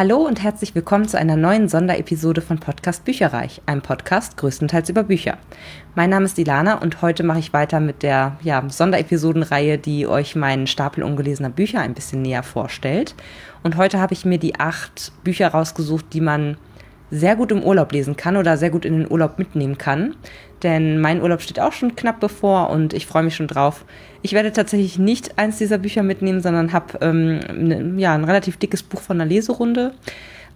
Hallo und herzlich willkommen zu einer neuen Sonderepisode von Podcast Bücherreich, einem Podcast größtenteils über Bücher. Mein Name ist Ilana und heute mache ich weiter mit der ja, Sonderepisodenreihe, die euch meinen Stapel ungelesener Bücher ein bisschen näher vorstellt. Und heute habe ich mir die acht Bücher rausgesucht, die man sehr gut im Urlaub lesen kann oder sehr gut in den Urlaub mitnehmen kann. Denn mein Urlaub steht auch schon knapp bevor und ich freue mich schon drauf, ich werde tatsächlich nicht eins dieser Bücher mitnehmen, sondern habe ähm, ne, ja, ein relativ dickes Buch von der Leserunde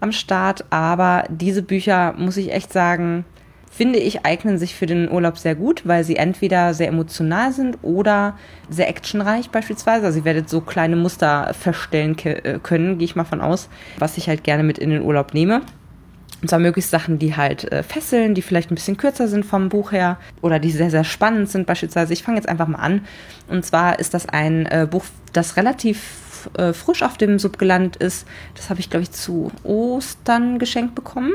am Start. Aber diese Bücher, muss ich echt sagen, finde ich, eignen sich für den Urlaub sehr gut, weil sie entweder sehr emotional sind oder sehr actionreich beispielsweise. Also ihr werdet so kleine Muster feststellen äh, können, gehe ich mal von aus, was ich halt gerne mit in den Urlaub nehme. Und zwar möglichst Sachen, die halt äh, fesseln, die vielleicht ein bisschen kürzer sind vom Buch her oder die sehr, sehr spannend sind. Beispielsweise, ich fange jetzt einfach mal an. Und zwar ist das ein äh, Buch, das relativ äh, frisch auf dem Sub gelandet ist. Das habe ich, glaube ich, zu Ostern geschenkt bekommen.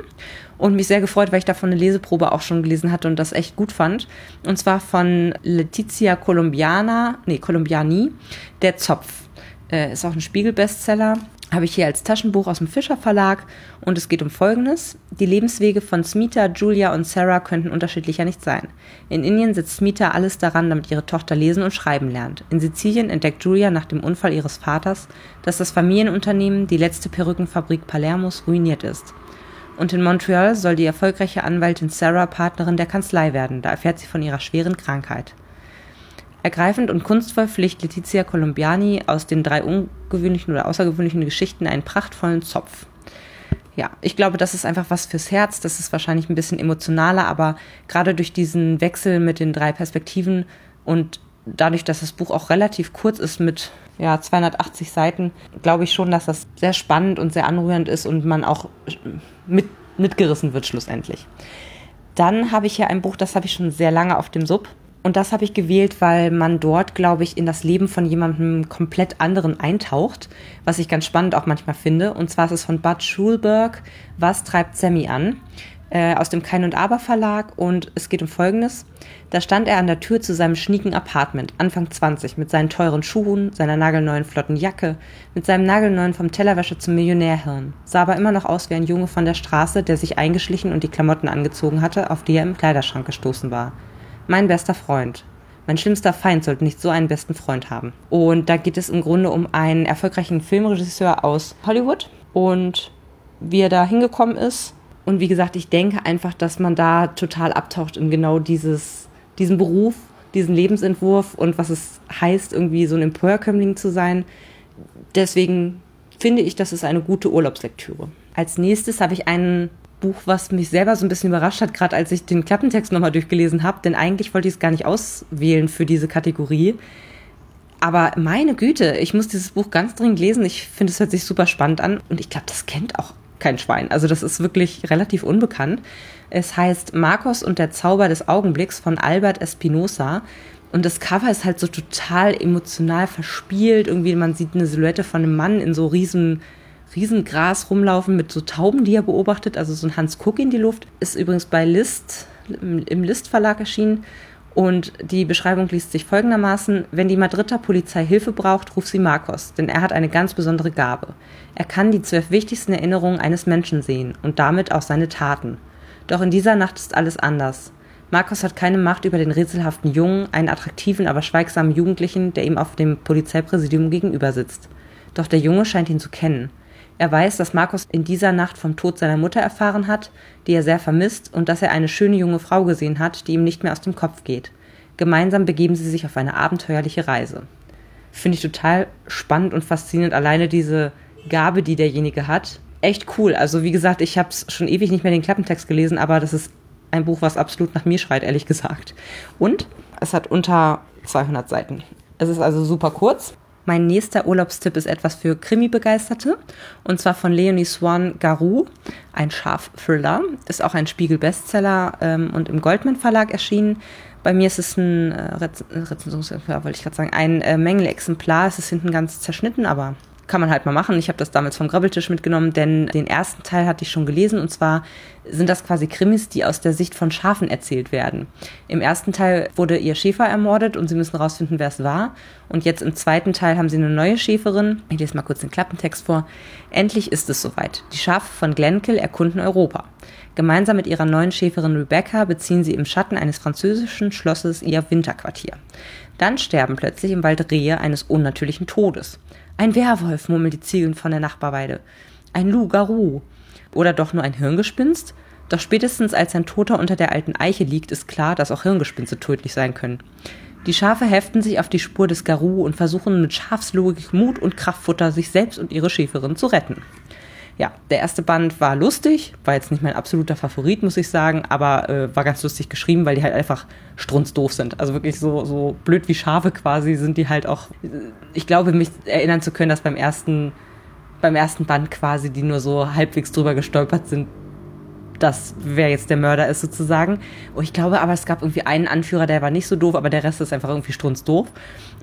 Und mich sehr gefreut, weil ich davon eine Leseprobe auch schon gelesen hatte und das echt gut fand. Und zwar von Letizia Colombiana, nee, Colombiani, Der Zopf. Äh, ist auch ein Spiegel-Bestseller habe ich hier als Taschenbuch aus dem Fischer Verlag und es geht um Folgendes. Die Lebenswege von Smita, Julia und Sarah könnten unterschiedlicher nicht sein. In Indien setzt Smita alles daran, damit ihre Tochter lesen und schreiben lernt. In Sizilien entdeckt Julia nach dem Unfall ihres Vaters, dass das Familienunternehmen, die letzte Perückenfabrik Palermos, ruiniert ist. Und in Montreal soll die erfolgreiche Anwältin Sarah Partnerin der Kanzlei werden, da erfährt sie von ihrer schweren Krankheit. Ergreifend und kunstvoll pflicht Letizia Colombiani aus den drei ungewöhnlichen oder außergewöhnlichen Geschichten einen prachtvollen Zopf. Ja, ich glaube, das ist einfach was fürs Herz. Das ist wahrscheinlich ein bisschen emotionaler, aber gerade durch diesen Wechsel mit den drei Perspektiven und dadurch, dass das Buch auch relativ kurz ist mit ja, 280 Seiten, glaube ich schon, dass das sehr spannend und sehr anrührend ist und man auch mit, mitgerissen wird schlussendlich. Dann habe ich hier ein Buch, das habe ich schon sehr lange auf dem Sub. Und das habe ich gewählt, weil man dort, glaube ich, in das Leben von jemandem komplett anderen eintaucht, was ich ganz spannend auch manchmal finde. Und zwar ist es von Bud Schulberg, Was treibt Sammy an? Äh, aus dem Kein und Aber Verlag und es geht um Folgendes. Da stand er an der Tür zu seinem schnieken Apartment, Anfang 20, mit seinen teuren Schuhen, seiner nagelneuen flotten Jacke, mit seinem nagelneuen vom Tellerwäsche zum Millionärhirn, sah aber immer noch aus wie ein Junge von der Straße, der sich eingeschlichen und die Klamotten angezogen hatte, auf die er im Kleiderschrank gestoßen war mein bester Freund. Mein schlimmster Feind sollte nicht so einen besten Freund haben. Und da geht es im Grunde um einen erfolgreichen Filmregisseur aus Hollywood und wie er da hingekommen ist. Und wie gesagt, ich denke einfach, dass man da total abtaucht in genau dieses, diesen Beruf, diesen Lebensentwurf und was es heißt, irgendwie so ein Emporkömmling zu sein. Deswegen finde ich, das ist eine gute Urlaubslektüre. Als nächstes habe ich einen Buch, was mich selber so ein bisschen überrascht hat, gerade als ich den Klappentext nochmal durchgelesen habe, denn eigentlich wollte ich es gar nicht auswählen für diese Kategorie. Aber meine Güte, ich muss dieses Buch ganz dringend lesen. Ich finde, es hört sich super spannend an und ich glaube, das kennt auch kein Schwein. Also das ist wirklich relativ unbekannt. Es heißt Marcos und der Zauber des Augenblicks von Albert Espinosa. Und das Cover ist halt so total emotional verspielt. Irgendwie, man sieht eine Silhouette von einem Mann in so riesen Riesengras rumlaufen mit so Tauben, die er beobachtet, also so ein Hans Kuck in die Luft. Ist übrigens bei List, im List Verlag erschienen. Und die Beschreibung liest sich folgendermaßen: Wenn die Madrider Polizei Hilfe braucht, ruft sie Marcos, denn er hat eine ganz besondere Gabe. Er kann die zwölf wichtigsten Erinnerungen eines Menschen sehen und damit auch seine Taten. Doch in dieser Nacht ist alles anders. Marcos hat keine Macht über den rätselhaften Jungen, einen attraktiven, aber schweigsamen Jugendlichen, der ihm auf dem Polizeipräsidium gegenüber sitzt. Doch der Junge scheint ihn zu kennen. Er weiß, dass Markus in dieser Nacht vom Tod seiner Mutter erfahren hat, die er sehr vermisst, und dass er eine schöne junge Frau gesehen hat, die ihm nicht mehr aus dem Kopf geht. Gemeinsam begeben sie sich auf eine abenteuerliche Reise. Finde ich total spannend und faszinierend, alleine diese Gabe, die derjenige hat. Echt cool. Also wie gesagt, ich habe es schon ewig nicht mehr den Klappentext gelesen, aber das ist ein Buch, was absolut nach mir schreit, ehrlich gesagt. Und es hat unter 200 Seiten. Es ist also super kurz. Mein nächster Urlaubstipp ist etwas für Krimi-Begeisterte. Und zwar von Leonie Swan Garou, ein Schaf-Thriller. Ist auch ein Spiegel-Bestseller ähm, und im Goldman Verlag erschienen. Bei mir ist es ein äh, Rez Rezensionsexemplar, wollte ich gerade sagen, ein äh, Mängelexemplar. Es ist hinten ganz zerschnitten, aber kann man halt mal machen. Ich habe das damals vom Grabbeltisch mitgenommen, denn den ersten Teil hatte ich schon gelesen und zwar sind das quasi Krimis, die aus der Sicht von Schafen erzählt werden. Im ersten Teil wurde ihr Schäfer ermordet und sie müssen rausfinden, wer es war. Und jetzt im zweiten Teil haben sie eine neue Schäferin. Ich lese mal kurz den Klappentext vor. Endlich ist es soweit. Die Schafe von Glenkill erkunden Europa. Gemeinsam mit ihrer neuen Schäferin Rebecca beziehen sie im Schatten eines französischen Schlosses ihr Winterquartier. Dann sterben plötzlich im Wald Rehe eines unnatürlichen Todes. Ein Werwolf, murmeln die Ziegeln von der Nachbarweide. Ein Loup-Garou. Oder doch nur ein Hirngespinst? Doch spätestens als ein Toter unter der alten Eiche liegt, ist klar, dass auch Hirngespinste tödlich sein können. Die Schafe heften sich auf die Spur des Garou und versuchen mit Schafslogik, Mut und Kraftfutter sich selbst und ihre Schäferin zu retten ja, der erste Band war lustig, war jetzt nicht mein absoluter Favorit, muss ich sagen, aber äh, war ganz lustig geschrieben, weil die halt einfach strunzdoof sind. Also wirklich so, so blöd wie Schafe quasi sind die halt auch. Ich glaube, mich erinnern zu können, dass beim ersten, beim ersten Band quasi die nur so halbwegs drüber gestolpert sind, dass wer jetzt der Mörder ist sozusagen. Und ich glaube aber, es gab irgendwie einen Anführer, der war nicht so doof, aber der Rest ist einfach irgendwie strunzdoof.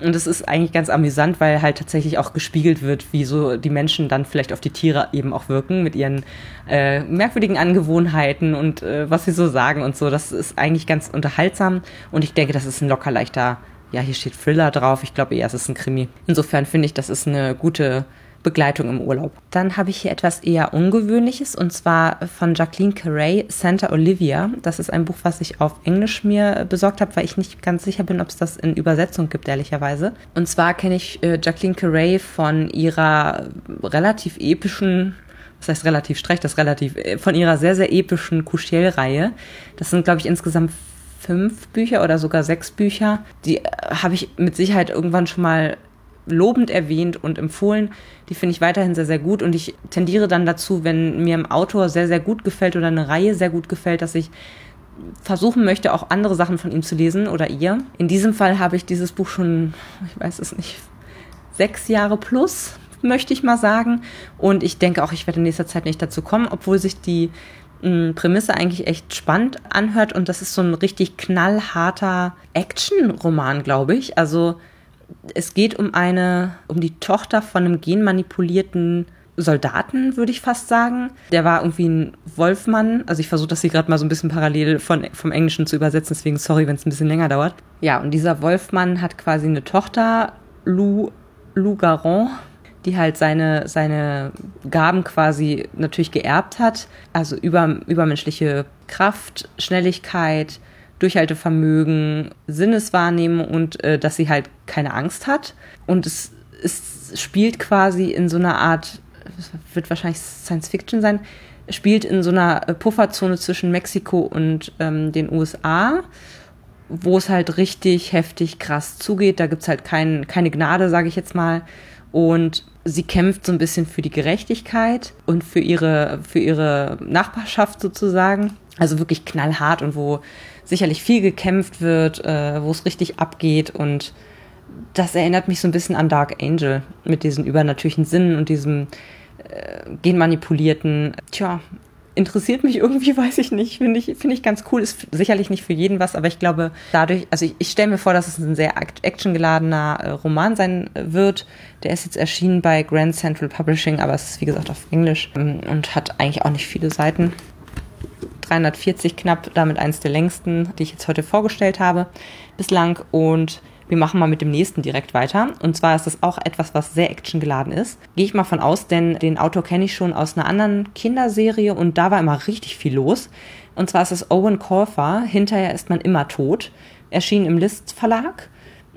Und es ist eigentlich ganz amüsant, weil halt tatsächlich auch gespiegelt wird, wie so die Menschen dann vielleicht auf die Tiere eben auch wirken mit ihren äh, merkwürdigen Angewohnheiten und äh, was sie so sagen und so. Das ist eigentlich ganz unterhaltsam und ich denke, das ist ein locker leichter, ja, hier steht Thriller drauf. Ich glaube eher, es ist ein Krimi. Insofern finde ich, das ist eine gute Begleitung im Urlaub. Dann habe ich hier etwas eher Ungewöhnliches und zwar von Jacqueline Carey, Santa Olivia. Das ist ein Buch, was ich auf Englisch mir besorgt habe, weil ich nicht ganz sicher bin, ob es das in Übersetzung gibt, ehrlicherweise. Und zwar kenne ich äh, Jacqueline Carey von ihrer relativ epischen das heißt relativ streich, das relativ, äh, von ihrer sehr, sehr epischen Couchel-Reihe. Das sind, glaube ich, insgesamt fünf Bücher oder sogar sechs Bücher. Die äh, habe ich mit Sicherheit irgendwann schon mal lobend erwähnt und empfohlen. Die finde ich weiterhin sehr, sehr gut und ich tendiere dann dazu, wenn mir ein Autor sehr, sehr gut gefällt oder eine Reihe sehr gut gefällt, dass ich versuchen möchte, auch andere Sachen von ihm zu lesen oder ihr. In diesem Fall habe ich dieses Buch schon, ich weiß es nicht, sechs Jahre plus, möchte ich mal sagen. Und ich denke auch, ich werde in nächster Zeit nicht dazu kommen, obwohl sich die mh, Prämisse eigentlich echt spannend anhört. Und das ist so ein richtig knallharter Action-Roman, glaube ich. Also es geht um eine, um die Tochter von einem genmanipulierten Soldaten, würde ich fast sagen. Der war irgendwie ein Wolfmann. Also ich versuche das hier gerade mal so ein bisschen parallel von, vom Englischen zu übersetzen, deswegen sorry, wenn es ein bisschen länger dauert. Ja, und dieser Wolfmann hat quasi eine Tochter, Lou, Lou Garon, die halt seine, seine Gaben quasi natürlich geerbt hat. Also über, übermenschliche Kraft, Schnelligkeit, Durchhaltevermögen, Sinneswahrnehmung und äh, dass sie halt keine Angst hat. Und es, es spielt quasi in so einer Art, wird wahrscheinlich Science Fiction sein, spielt in so einer äh, Pufferzone zwischen Mexiko und ähm, den USA, wo es halt richtig heftig krass zugeht. Da gibt's halt kein, keine Gnade, sage ich jetzt mal. Und sie kämpft so ein bisschen für die Gerechtigkeit und für ihre, für ihre Nachbarschaft sozusagen. Also wirklich knallhart und wo sicherlich viel gekämpft wird, äh, wo es richtig abgeht und das erinnert mich so ein bisschen an Dark Angel mit diesen übernatürlichen Sinnen und diesem äh, genmanipulierten. Tja, interessiert mich irgendwie, weiß ich nicht. Finde ich, finde ich ganz cool. Ist sicherlich nicht für jeden was, aber ich glaube, dadurch, also ich, ich stelle mir vor, dass es ein sehr actiongeladener äh, Roman sein wird. Der ist jetzt erschienen bei Grand Central Publishing, aber es ist wie gesagt auf Englisch ähm, und hat eigentlich auch nicht viele Seiten. 340 knapp, damit eins der längsten, die ich jetzt heute vorgestellt habe bislang. Und wir machen mal mit dem nächsten direkt weiter. Und zwar ist das auch etwas, was sehr actiongeladen ist. Gehe ich mal von aus, denn den Autor kenne ich schon aus einer anderen Kinderserie und da war immer richtig viel los. Und zwar ist es Owen Colfer, Hinterher ist man immer tot, erschien im List Verlag.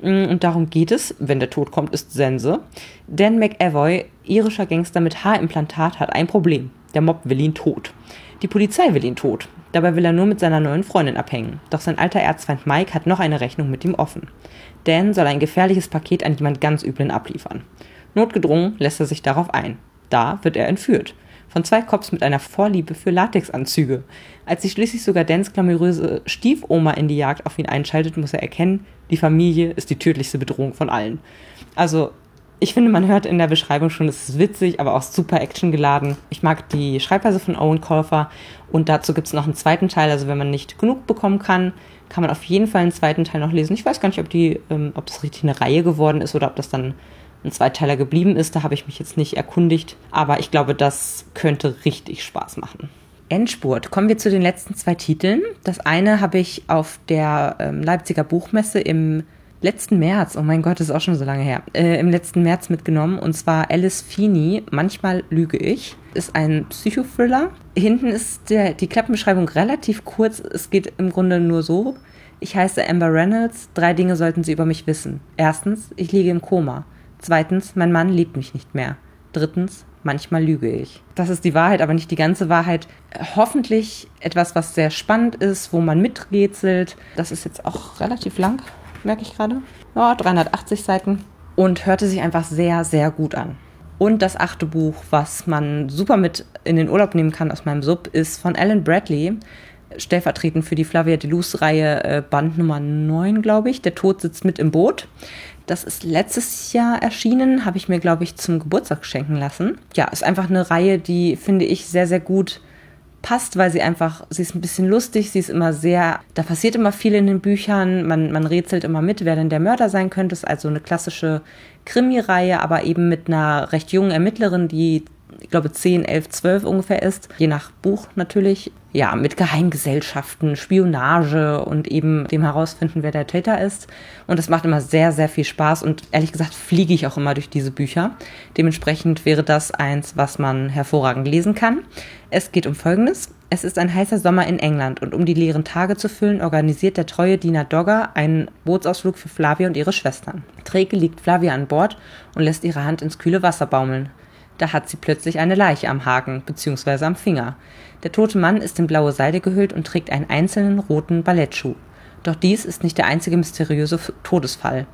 Und darum geht es, wenn der Tod kommt, ist Sense. Dan McAvoy, irischer Gangster mit Haarimplantat, hat ein Problem. Der Mob will ihn tot. Die Polizei will ihn tot. Dabei will er nur mit seiner neuen Freundin abhängen. Doch sein alter Erzfeind Mike hat noch eine Rechnung mit ihm offen. Dan soll ein gefährliches Paket an jemand ganz Üblen abliefern. Notgedrungen lässt er sich darauf ein. Da wird er entführt. Von zwei Cops mit einer Vorliebe für Latexanzüge. Als sich schließlich sogar Dans glamouröse Stiefoma in die Jagd auf ihn einschaltet, muss er erkennen, die Familie ist die tödlichste Bedrohung von allen. Also, ich finde, man hört in der Beschreibung schon, es ist witzig, aber auch super actiongeladen. Ich mag die Schreibweise von Owen Colfer und dazu gibt es noch einen zweiten Teil. Also wenn man nicht genug bekommen kann, kann man auf jeden Fall einen zweiten Teil noch lesen. Ich weiß gar nicht, ob die, ähm, ob das richtig eine Reihe geworden ist oder ob das dann ein Zweiteiler geblieben ist. Da habe ich mich jetzt nicht erkundigt, aber ich glaube, das könnte richtig Spaß machen. Endspurt. Kommen wir zu den letzten zwei Titeln. Das eine habe ich auf der ähm, Leipziger Buchmesse im letzten März, oh mein Gott, das ist auch schon so lange her, äh, im letzten März mitgenommen. Und zwar Alice Feeney, Manchmal lüge ich. Ist ein Psychothriller. Hinten ist der, die Klappenbeschreibung relativ kurz. Es geht im Grunde nur so. Ich heiße Amber Reynolds. Drei Dinge sollten Sie über mich wissen. Erstens, ich liege im Koma. Zweitens, mein Mann liebt mich nicht mehr. Drittens, manchmal lüge ich. Das ist die Wahrheit, aber nicht die ganze Wahrheit. Hoffentlich etwas, was sehr spannend ist, wo man miträtselt. Das ist jetzt auch relativ lang merke ich gerade. Ja, 380 Seiten. Und hörte sich einfach sehr, sehr gut an. Und das achte Buch, was man super mit in den Urlaub nehmen kann aus meinem Sub, ist von Alan Bradley, stellvertretend für die Flavia Deleuze-Reihe äh, Band Nummer 9, glaube ich. Der Tod sitzt mit im Boot. Das ist letztes Jahr erschienen, habe ich mir, glaube ich, zum Geburtstag schenken lassen. Ja, ist einfach eine Reihe, die, finde ich, sehr, sehr gut passt, weil sie einfach, sie ist ein bisschen lustig, sie ist immer sehr, da passiert immer viel in den Büchern, man, man rätselt immer mit, wer denn der Mörder sein könnte. Ist also eine klassische Krimi-Reihe, aber eben mit einer recht jungen Ermittlerin, die ich glaube 10, 11, 12 ungefähr ist, je nach Buch natürlich. Ja, mit Geheimgesellschaften, Spionage und eben dem herausfinden, wer der Täter ist. Und das macht immer sehr, sehr viel Spaß und ehrlich gesagt fliege ich auch immer durch diese Bücher. Dementsprechend wäre das eins, was man hervorragend lesen kann. Es geht um Folgendes. Es ist ein heißer Sommer in England und um die leeren Tage zu füllen, organisiert der treue Diener Dogger einen Bootsausflug für Flavia und ihre Schwestern. Träge liegt Flavia an Bord und lässt ihre Hand ins kühle Wasser baumeln. Da hat sie plötzlich eine Leiche am Haken bzw. am Finger. Der tote Mann ist in blaue Seide gehüllt und trägt einen einzelnen roten Ballettschuh. Doch dies ist nicht der einzige mysteriöse Todesfall.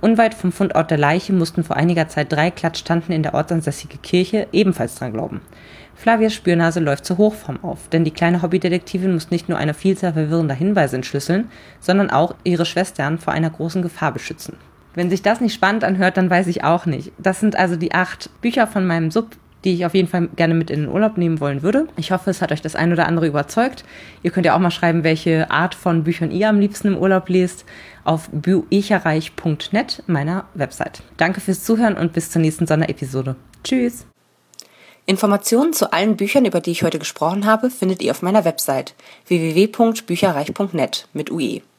Unweit vom Fundort der Leiche mussten vor einiger Zeit drei Klatschtanten in der ortsansässige Kirche ebenfalls dran glauben. Flavias Spürnase läuft zur Hochform auf, denn die kleine Hobbydetektivin muss nicht nur eine Vielzahl verwirrender Hinweise entschlüsseln, sondern auch ihre Schwestern vor einer großen Gefahr beschützen. Wenn sich das nicht spannend anhört, dann weiß ich auch nicht. Das sind also die acht Bücher von meinem Sub, die ich auf jeden Fall gerne mit in den Urlaub nehmen wollen würde. Ich hoffe, es hat euch das ein oder andere überzeugt. Ihr könnt ja auch mal schreiben, welche Art von Büchern ihr am liebsten im Urlaub lest auf büecherreich.net, meiner Website. Danke fürs Zuhören und bis zur nächsten Sonderepisode. Tschüss! Informationen zu allen Büchern, über die ich heute gesprochen habe, findet ihr auf meiner Website www.bücherreich.net mit UE.